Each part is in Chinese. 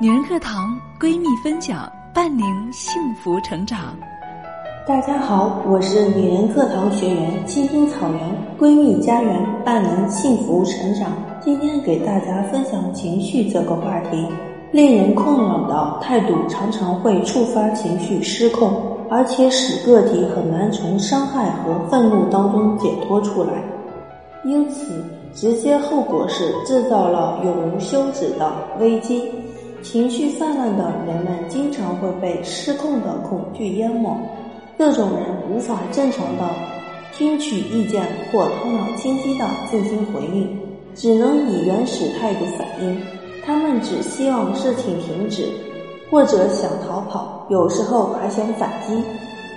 女人课堂闺蜜分享，伴您幸福成长。大家好，我是女人课堂学员青青草原闺蜜家园，伴您幸福成长。今天给大家分享情绪这个话题。令人困扰的态度常常会触发情绪失控，而且使个体很难从伤害和愤怒当中解脱出来。因此，直接后果是制造了永无休止的危机。情绪泛滥的人们经常会被失控的恐惧淹没，这种人无法正常的听取意见或头脑清晰的进行回应，只能以原始态度反应。他们只希望事情停止，或者想逃跑，有时候还想反击。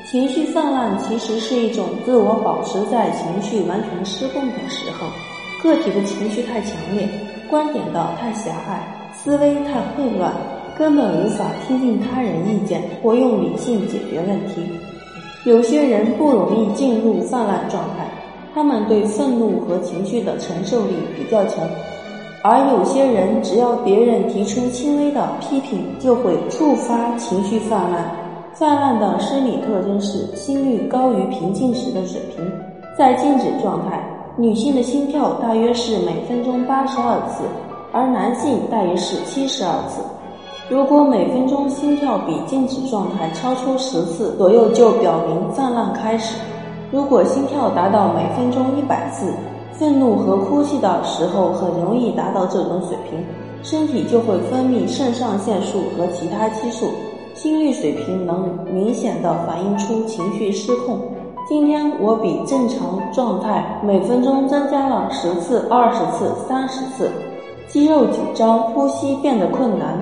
情绪泛滥其实是一种自我保持在情绪完全失控的时候，个体的情绪太强烈，观点的太狭隘。思维太混乱，根本无法听进他人意见或用理性解决问题。有些人不容易进入泛滥状态，他们对愤怒和情绪的承受力比较强；而有些人只要别人提出轻微的批评，就会触发情绪泛滥。泛滥的生理特征是心率高于平静时的水平，在静止状态，女性的心跳大约是每分钟八十二次。而男性大约是七十二次。如果每分钟心跳比静止状态超出十次左右，就表明泛滥开始。如果心跳达到每分钟一百次，愤怒和哭泣的时候很容易达到这种水平，身体就会分泌肾上腺素和其他激素，心率水平能明显的反映出情绪失控。今天我比正常状态每分钟增加了十次、二十次、三十次。肌肉紧张，呼吸变得困难，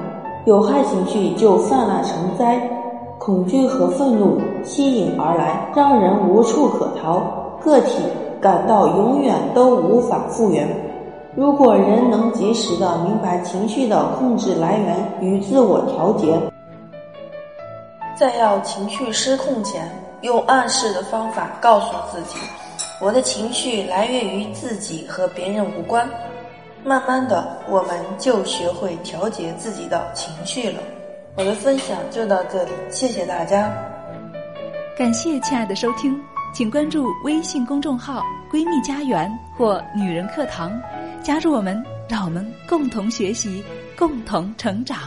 有害情绪就泛滥成灾，恐惧和愤怒吸引而来，让人无处可逃，个体感到永远都无法复原。如果人能及时的明白情绪的控制来源与自我调节，在要情绪失控前，用暗示的方法告诉自己：我的情绪来源于自己和别人无关。慢慢的，我们就学会调节自己的情绪了。我的分享就到这里，谢谢大家。感谢亲爱的收听，请关注微信公众号“闺蜜家园”或“女人课堂”，加入我们，让我们共同学习，共同成长。